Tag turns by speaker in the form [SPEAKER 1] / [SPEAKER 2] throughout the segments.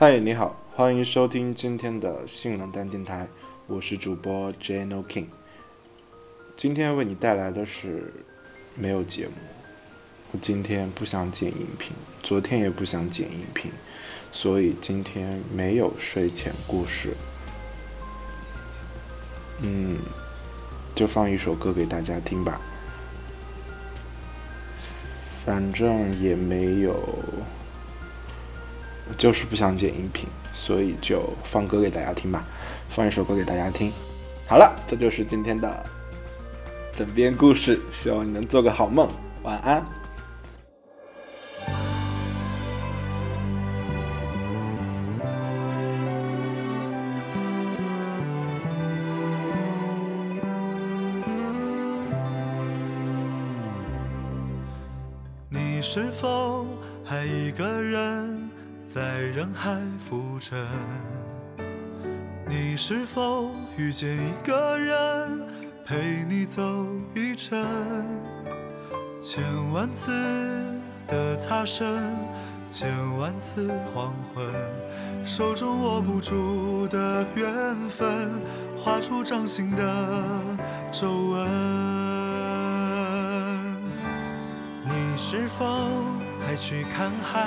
[SPEAKER 1] 嗨，你好，欢迎收听今天的性冷淡电台，我是主播 Jeno King。今天为你带来的是没有节目，我今天不想剪音频，昨天也不想剪音频，所以今天没有睡前故事。嗯，就放一首歌给大家听吧，反正也没有。就是不想剪音频，所以就放歌给大家听吧，放一首歌给大家听。好了，这就是今天的枕边故事，希望你能做个好梦，晚安。
[SPEAKER 2] 你是否还一个人？在人海浮沉，你是否遇见一个人陪你走一程？千万次的擦身，千万次黄昏，手中握不住的缘分，画出掌心的皱纹。你是否还去看海？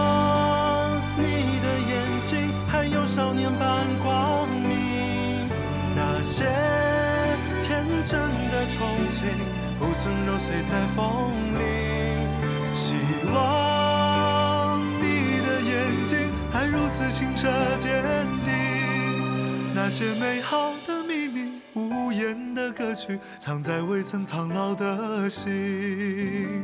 [SPEAKER 2] 少年般光明，那些天真的憧憬，不曾揉碎在风里。希望你的眼睛还如此清澈坚定，那些美好的秘密，无言的歌曲，藏在未曾苍老的心。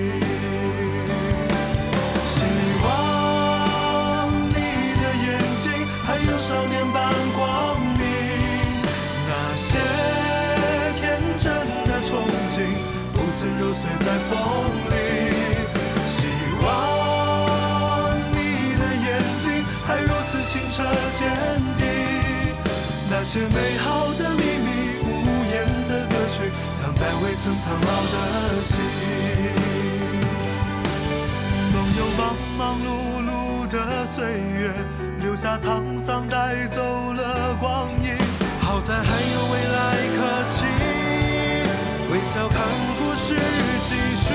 [SPEAKER 2] 坚定。那些美好的秘密，无言的歌曲，藏在未曾苍老的心。总有忙忙碌碌的岁月，留下沧桑，带走了光阴。好在还有未来可期。微笑看故事继续，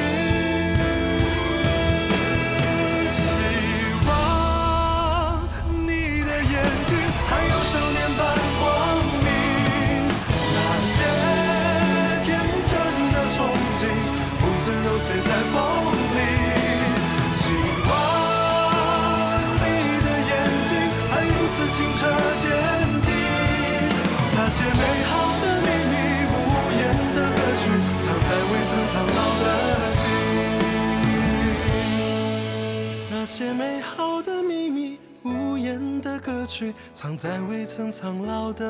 [SPEAKER 2] 清澈坚定，那些美好的秘密，无言的歌曲，藏。在未曾苍老的心，那些美好的秘密，无言的歌曲，藏在未曾苍老的